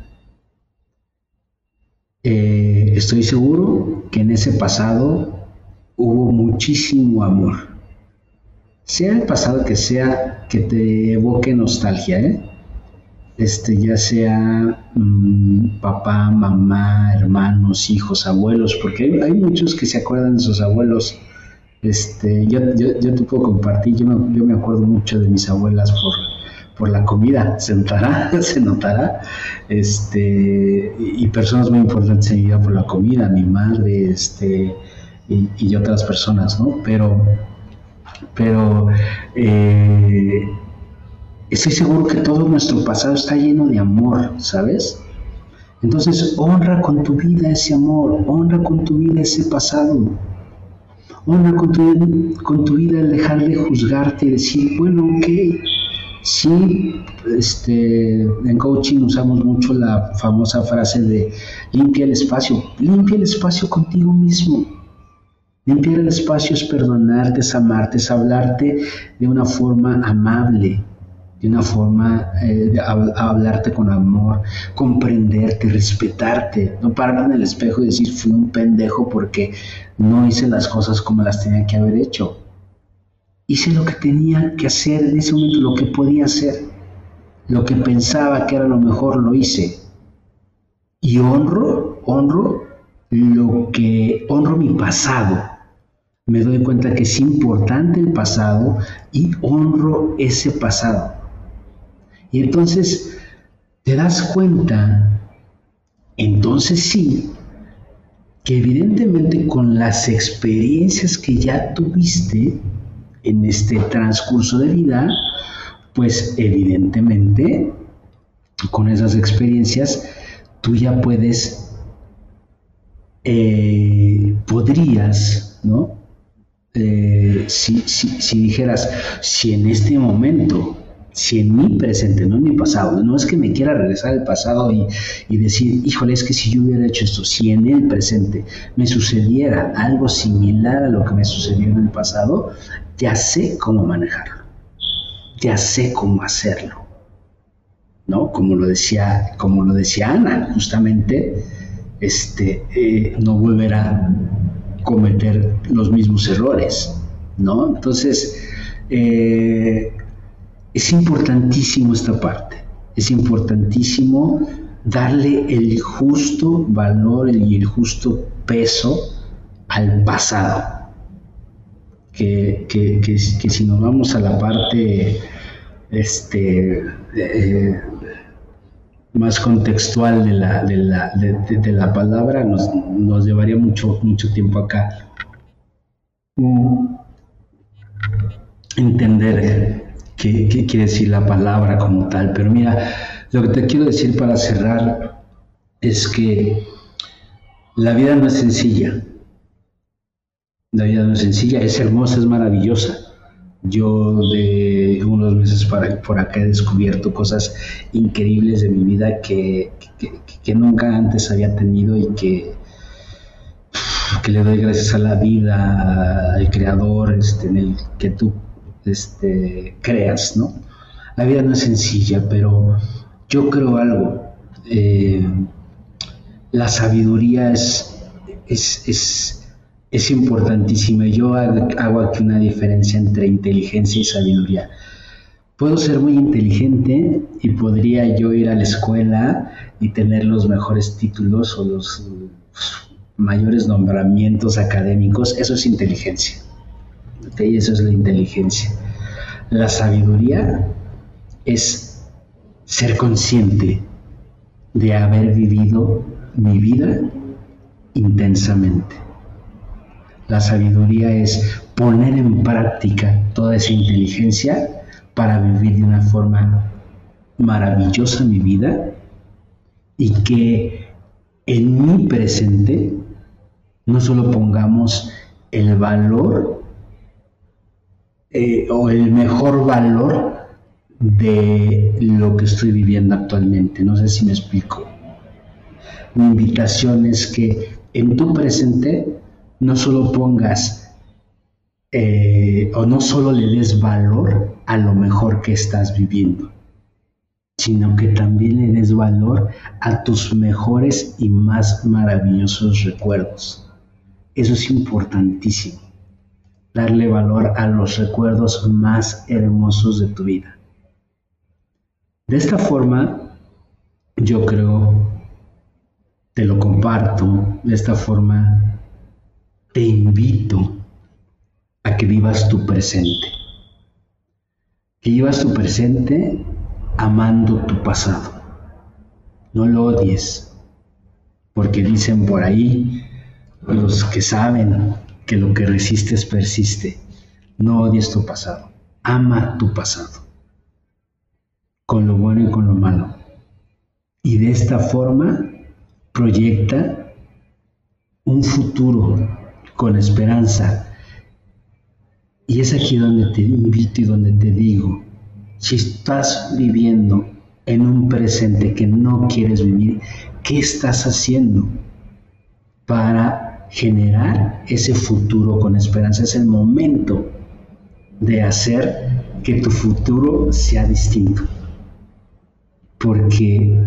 Eh, estoy seguro que en ese pasado hubo muchísimo amor. Sea el pasado que sea que te evoque nostalgia, ¿eh? este, ya sea mm, papá, mamá, hermanos, hijos, abuelos, porque hay, muchos que se acuerdan de sus abuelos. Este, yo, yo, te puedo compartir, yo me, yo me acuerdo mucho de mis abuelas por por la comida, se notará, se notará, este, y, personas muy importantes en mi vida por la comida, mi madre, este, y, otras personas, ¿no? Pero, pero eh, estoy seguro que todo nuestro pasado está lleno de amor, ¿sabes? Entonces honra con tu vida ese amor, honra con tu vida ese pasado. Honra con tu, con tu vida el dejar de juzgarte y decir, bueno, ok, Sí, este, en coaching usamos mucho la famosa frase de limpia el espacio, limpia el espacio contigo mismo. Limpiar el espacio es perdonarte, es amarte, es hablarte de una forma amable, de una forma eh, de hablarte con amor, comprenderte, respetarte, no pararte en el espejo y decir fui un pendejo porque no hice las cosas como las tenía que haber hecho hice lo que tenía que hacer en ese momento, lo que podía hacer, lo que pensaba que era lo mejor, lo hice. Y honro, honro lo que, honro mi pasado. Me doy cuenta que es importante el pasado y honro ese pasado. Y entonces te das cuenta, entonces sí, que evidentemente con las experiencias que ya tuviste, en este transcurso de vida, pues evidentemente con esas experiencias tú ya puedes, eh, podrías, ¿no? Eh, si, si, dijeras, si en este momento, si en mi presente, no en mi pasado, no es que me quiera regresar al pasado y, y, decir, híjole, es que si yo hubiera hecho esto, si en el presente me sucediera algo similar a lo que me sucedió en el pasado, ya sé cómo manejarlo, ya sé cómo hacerlo, ¿no? Como lo decía, como lo decía Ana, justamente, este, eh, no volverá cometer los mismos errores, ¿no? Entonces, eh, es importantísimo esta parte, es importantísimo darle el justo valor y el justo peso al pasado que, que, si nos vamos a la parte este, eh, más contextual de la, de la, de, la palabra, nos, nos, llevaría mucho, mucho tiempo acá. entender qué, qué quiere decir la palabra como tal, pero mira, lo que te quiero decir para cerrar es que la vida no es sencilla. La vida no es sencilla, es hermosa, es maravillosa. Yo de unos meses para, por acá he descubierto cosas increíbles de mi vida que, que, nunca antes había tenido y que, que le doy gracias a la vida, al creador este, en el que tú este, creas, ¿no? La vida no es sencilla, pero yo creo algo. Eh, la sabiduría es, es, es, importantísima. Yo hago aquí una diferencia entre inteligencia y sabiduría. Puedo ser muy inteligente y podría yo ir a la escuela y tener los mejores títulos o los mayores nombramientos académicos. Eso es inteligencia. ¿okay? Eso es la inteligencia. La sabiduría es ser consciente de haber vivido mi vida intensamente. La sabiduría es poner en práctica toda esa inteligencia para vivir de una forma maravillosa mi vida y que en mi presente no solo pongamos el valor eh, o el mejor valor de lo que estoy viviendo actualmente. No sé si me explico. Mi invitación es que en tu presente no solo pongas eh, o no solo le des valor a lo mejor que estás viviendo, sino que también le des valor a tus mejores y más maravillosos recuerdos. Eso es importantísimo, darle valor a los recuerdos más hermosos de tu vida. De esta forma, yo creo te lo comparto de esta forma, te invito a que vivas tu presente. Que vivas tu presente amando tu pasado. No lo odies, porque dicen por ahí los que saben que lo que resistes persiste. No odies tu pasado, ama tu pasado, con lo bueno y con lo malo. Y de esta forma proyecta un futuro con esperanza. Y es aquí donde te invito y donde te digo, si estás viviendo en un presente que no quieres vivir, ¿qué estás haciendo para generar ese futuro con esperanza? Es el momento de hacer que tu futuro sea distinto. Porque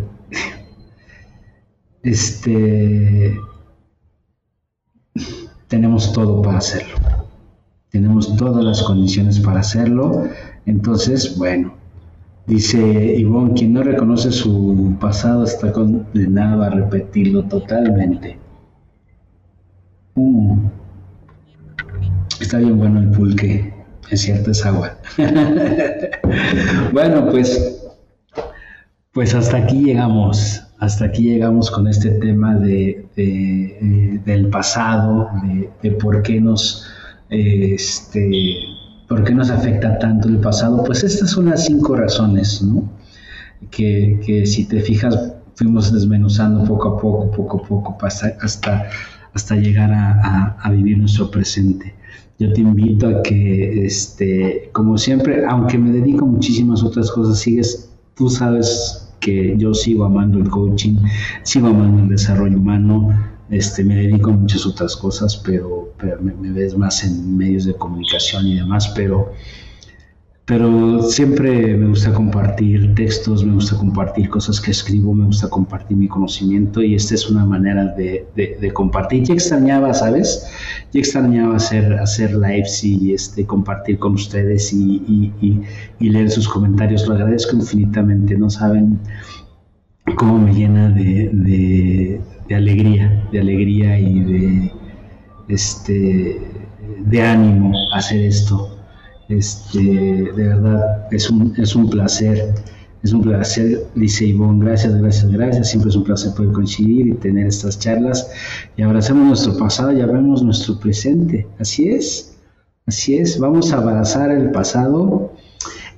este, tenemos todo para hacerlo. Tenemos todas las condiciones para hacerlo. Entonces, bueno, dice Ivonne, quien no reconoce su pasado está condenado a repetirlo totalmente. Mm. Está bien bueno el pulque, es cierto, es agua. bueno, pues, pues hasta aquí llegamos hasta aquí llegamos con este tema de, eh, del pasado, de, por qué nos este, por qué nos afecta tanto el pasado. Pues estas son las cinco razones, ¿no? Que, si te fijas fuimos desmenuzando poco a poco, poco a poco, hasta, hasta, hasta llegar a, a, vivir nuestro presente. Yo te invito a que, este, como siempre, aunque me dedico a muchísimas otras cosas, sigues, tú sabes que yo sigo amando el coaching, sigo amando el desarrollo humano, este, me dedico a muchas otras cosas, pero, me, ves más en medios de comunicación y demás, pero, pero siempre me gusta compartir textos, me gusta compartir cosas que escribo, me gusta compartir mi conocimiento y esta es una manera de, compartir. Ya extrañaba, ¿sabes? Ya extrañaba hacer, hacer lives y este, compartir con ustedes y, leer sus comentarios. Lo agradezco infinitamente, no saben cómo me llena de, alegría, de alegría y de este de ánimo hacer esto. Este, de verdad, es un, es un placer. Es un placer, dice Ivonne, gracias, gracias, gracias. Siempre es un placer poder coincidir y tener estas charlas y abrazamos nuestro pasado y abrazamos nuestro presente. Así es, así es. Vamos a abrazar el pasado.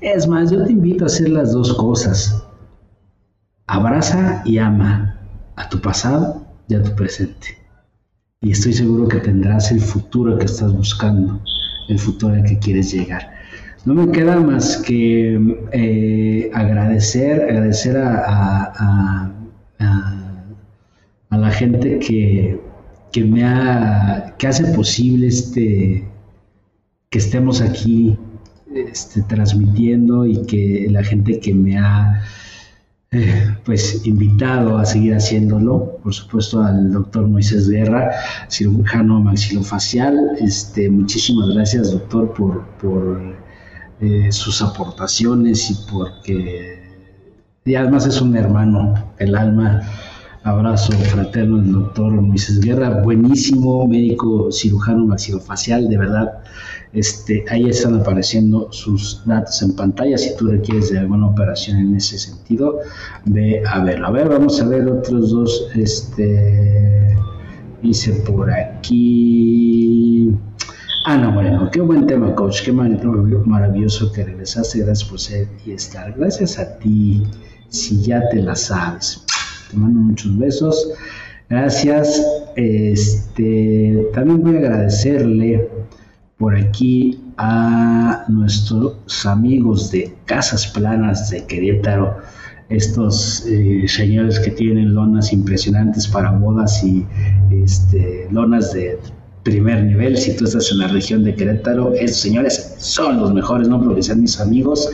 Es más, yo te invito a hacer las dos cosas. Abraza y ama a tu pasado y a tu presente. Y estoy seguro que tendrás el futuro que estás buscando, el futuro al que quieres llegar. No me queda más que eh, agradecer, agradecer a, a, la gente que, que, me ha, que hace posible este, que estemos aquí este, transmitiendo y que la gente que me ha eh, pues invitado a seguir haciéndolo, por supuesto al doctor Moisés Guerra, cirujano maxilofacial. Este, muchísimas gracias doctor por, por eh, sus aportaciones y porque además es un hermano, el alma. Abrazo fraterno del doctor Moisés Guerra, buenísimo médico cirujano maxilofacial, de verdad este, ahí están apareciendo sus datos en pantalla. Si tú requieres de alguna operación en ese sentido, ve a verlo. A ver, vamos a ver otros dos. Este, dice por aquí. Ana Moreno, qué buen tema, coach. Qué maravilloso que regresaste. Gracias por ser y estar. Gracias a ti, si ya te la sabes. Te mando muchos besos. Gracias. Este, también voy a agradecerle por aquí a nuestros amigos de Casas Planas de Querétaro, estos eh, señores que tienen lonas impresionantes para bodas y este, lonas de primer nivel. Si tú estás en la región de Querétaro, esos señores son los mejores, no porque sean mis amigos,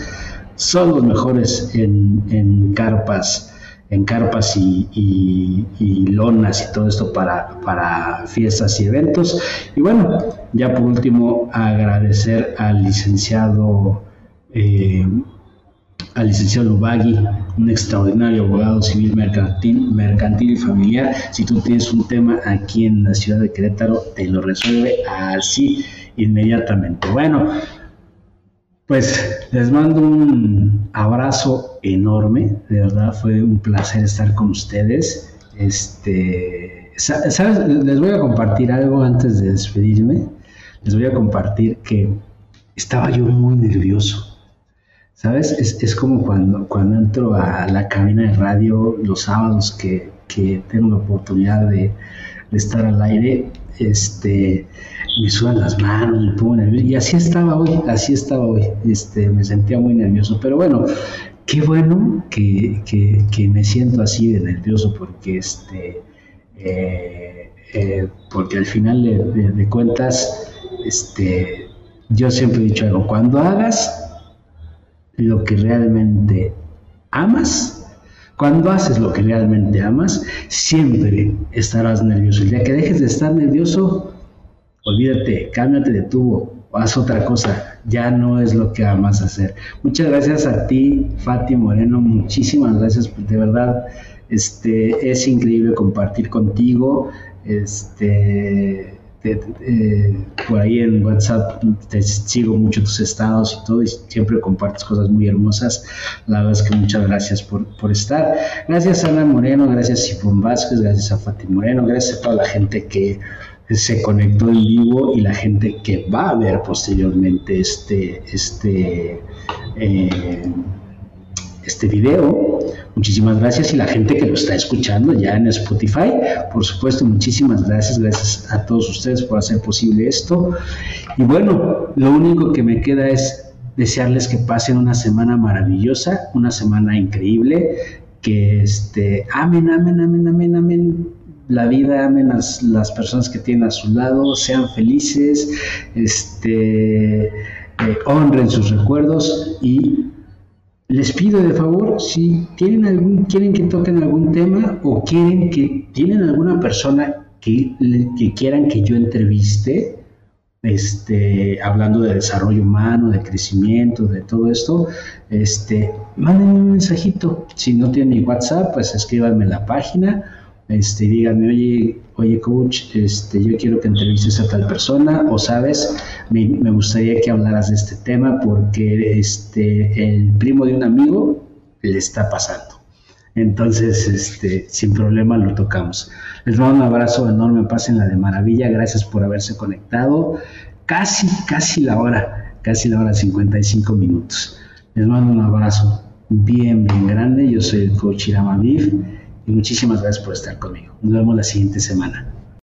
son los mejores en, en carpas en carpas y, lonas y todo esto para, fiestas y eventos. Y bueno, ya por último, agradecer al licenciado, eh, al licenciado Lubagui, un extraordinario abogado civil mercantil, mercantil y familiar. Si tú tienes un tema aquí en la ciudad de Querétaro, te lo resuelve así inmediatamente. Bueno, pues les mando un abrazo enorme, de verdad fue un placer estar con ustedes. Este, ¿sabes? Les voy a compartir algo antes de despedirme. Les voy a compartir que estaba yo muy nervioso. ¿Sabes? Es, como cuando, cuando entro a la cabina de radio los sábados que, tengo la oportunidad de, de estar al aire. Este, me sudan las manos, me pongo nervioso. Y así estaba hoy, así estaba hoy. Este, me sentía muy nervioso. Pero bueno, qué bueno que, que, me siento así de nervioso porque este eh, eh, porque al final de, cuentas este yo siempre he dicho algo cuando hagas lo que realmente amas cuando haces lo que realmente amas siempre estarás nervioso el día que dejes de estar nervioso olvídate, cámbiate de tubo, haz otra cosa, ya no es lo que amas hacer. Muchas gracias a ti, Fati Moreno, muchísimas gracias, de verdad, este, es increíble compartir contigo, este, eh, por ahí en WhatsApp te sigo mucho tus estados y todo y siempre compartes cosas muy hermosas. La verdad es que muchas gracias por, por estar. Gracias a Ana Moreno, gracias a Vázquez, gracias a Fati Moreno, gracias a toda la gente que se conectó en vivo y la gente que va a ver posteriormente este, este, eh, este video. Muchísimas gracias y la gente que lo está escuchando ya en Spotify, por supuesto, muchísimas gracias, gracias a todos ustedes por hacer posible esto. Y bueno, lo único que me queda es desearles que pasen una semana maravillosa, una semana increíble, que este, amen, amen, amen, amen, amen la vida, amen las, las personas que tienen a su lado, sean felices, este, eh, honren sus recuerdos y les pido de favor si tienen algún, quieren que toquen algún tema o quieren que tienen alguna persona que, que quieran que yo entreviste, este, hablando de desarrollo humano, de crecimiento, de todo esto, este, mándenme un mensajito. Si no tienen mi WhatsApp, pues escríbanme en la página este, díganme, oye, oye coach, este, yo quiero que entrevistes a tal persona, o sabes, me, me gustaría que hablaras de este tema porque este, el primo de un amigo le está pasando. Entonces, este, sin problema lo tocamos. Les mando un abrazo enorme, la de maravilla, gracias por haberse conectado. Casi, casi la hora, casi la hora 55 minutos. Les mando un abrazo bien, bien grande. Yo soy el coach Irama y muchísimas gracias por estar conmigo. Nos vemos la siguiente semana.